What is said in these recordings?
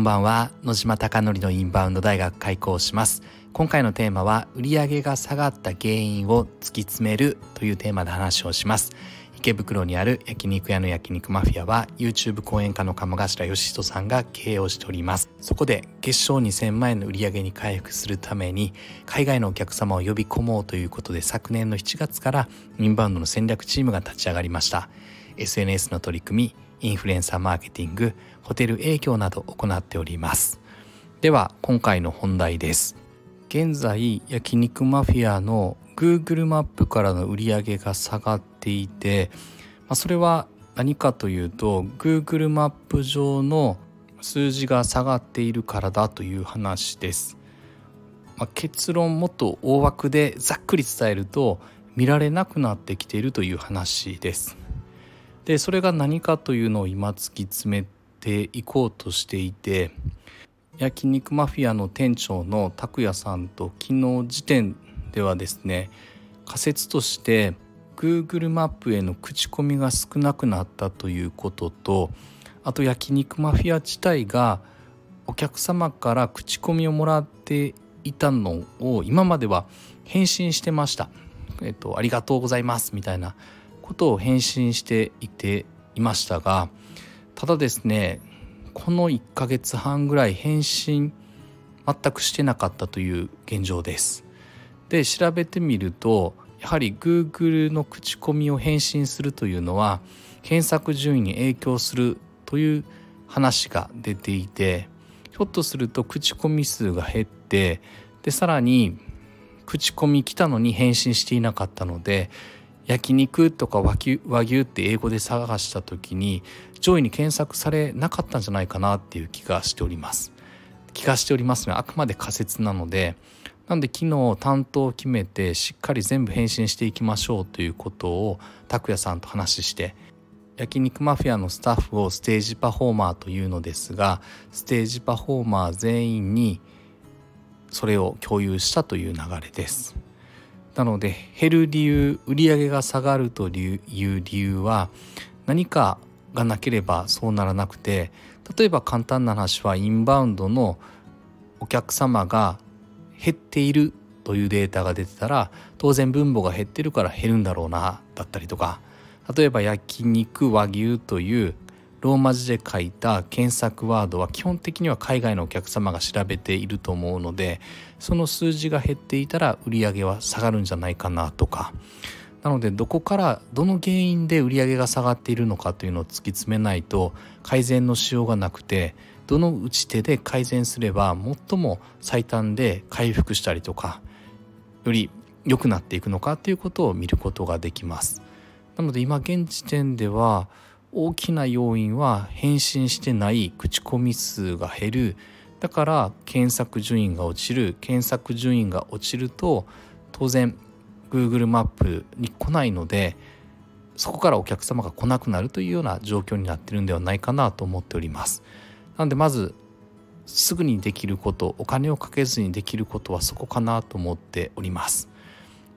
こんばんは。野島貴則のインバウンド大学開講します。今回のテーマは売上が下がった原因を突き詰めるというテーマで話をします。池袋にある焼肉屋の焼肉マフィアは YouTube 講演家の鴨頭義人さんが経営をしております。そこで月賞2000万円の売り上げに回復するために海外のお客様を呼び込もうということで昨年の7月からインバウンドの戦略チームが立ち上がりました。SNS の取り組みインフルエンサーマーケティングホテル営業など行っておりますでは今回の本題です現在焼肉マフィアの Google マップからの売り上げが下がっていて、まあ、それは何かというと Google マップ上の数字が下がっているからだという話です。まあ、結論もっと大枠でざっくり伝えると見られなくなってきているという話です。でそれが何かというのを今突き詰めていこうとしていて焼肉マフィアの店長の拓也さんと昨日時点ではですね仮説として Google マップへの口コミが少なくなったということとあと焼肉マフィア自体がお客様から口コミをもらっていたのを今までは返信してました。えっと、ありがとうございますみたいなことを返信していていましたがただですねこの1ヶ月半ぐらい返信全くしてなかったという現状です。で調べてみるとやはり Google の口コミを返信するというのは検索順位に影響するという話が出ていてひょっとすると口コミ数が減ってでさらに口コミ来たのに返信していなかったので焼肉とか和牛和牛って英語で探した時に上位に検索されなかったんじゃないかなっていう気がしております。気がしておりますがあくまで仮説なのでなんで昨日担当を決めてしっかり全部返信していきましょうということを拓也さんと話して焼肉マフィアのスタッフをステージパフォーマーというのですがステージパフォーマー全員にそれを共有したという流れです。なので減る理由売上が下がるという理由は何かがなければそうならなくて例えば簡単な話はインバウンドのお客様が減っているというデータが出てたら当然分母が減ってるから減るんだろうなだったりとか。例えば焼肉和牛というローマ字で書いた検索ワードは基本的には海外のお客様が調べていると思うのでその数字が減っていたら売り上げは下がるんじゃないかなとかなのでどこからどの原因で売り上げが下がっているのかというのを突き詰めないと改善のしようがなくてどの打ち手で改善すれば最も最短で回復したりとかより良くなっていくのかということを見ることができます。なので今現時点では大きな要因は返信してない口コミ数が減る。だから検索順位が落ちる。検索順位が落ちると当然 Google マップに来ないのでそこからお客様が来なくなるというような状況になってるんではないかなと思っております。なんでまずすぐにできることお金をかけずにできることはそこかなと思っております。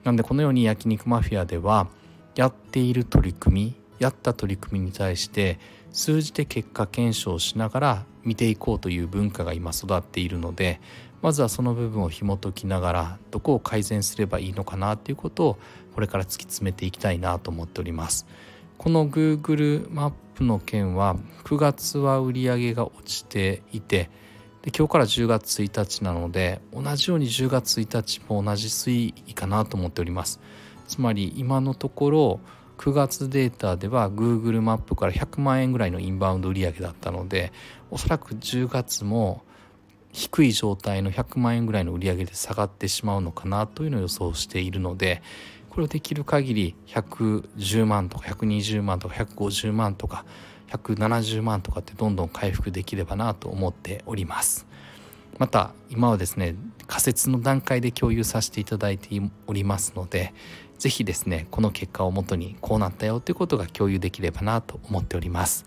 なんでこのように焼肉マフィアではやっている取り組みやった取り組みに対して数字で結果検証しながら見ていこうという文化が今育っているのでまずはその部分を紐解きながらどこを改善すればいいのかなということをこれから突き詰めていきたいなと思っております。この Google マップの件は9月は売り上げが落ちていてで今日から10月1日なので同じように10月1日も同じ推移かなと思っておりますつまり今のところ9月データでは Google マップから100万円ぐらいのインバウンド売上だったのでおそらく10月も低い状態の100万円ぐらいの売り上げで下がってしまうのかなというのを予想しているのでこれをできる限り110万とか120万とか150万とか170万とかってどんどん回復できればなと思っております。また今はですね仮説の段階で共有させていただいておりますので是非ですねこの結果をもとにこうなったよということが共有できればなと思っております。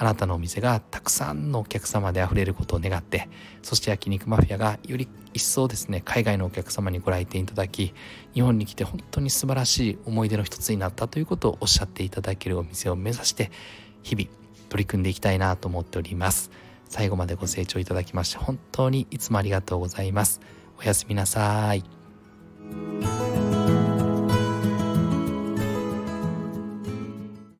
あなたのお店がたくさんのお客様であふれることを願ってそして焼肉マフィアがより一層ですね海外のお客様にご来店いただき日本に来て本当に素晴らしい思い出の一つになったということをおっしゃっていただけるお店を目指して日々取り組んでいきたいなと思っております。最後までご清聴いただきまして本当にいつもありがとうございます。おやすみなさい。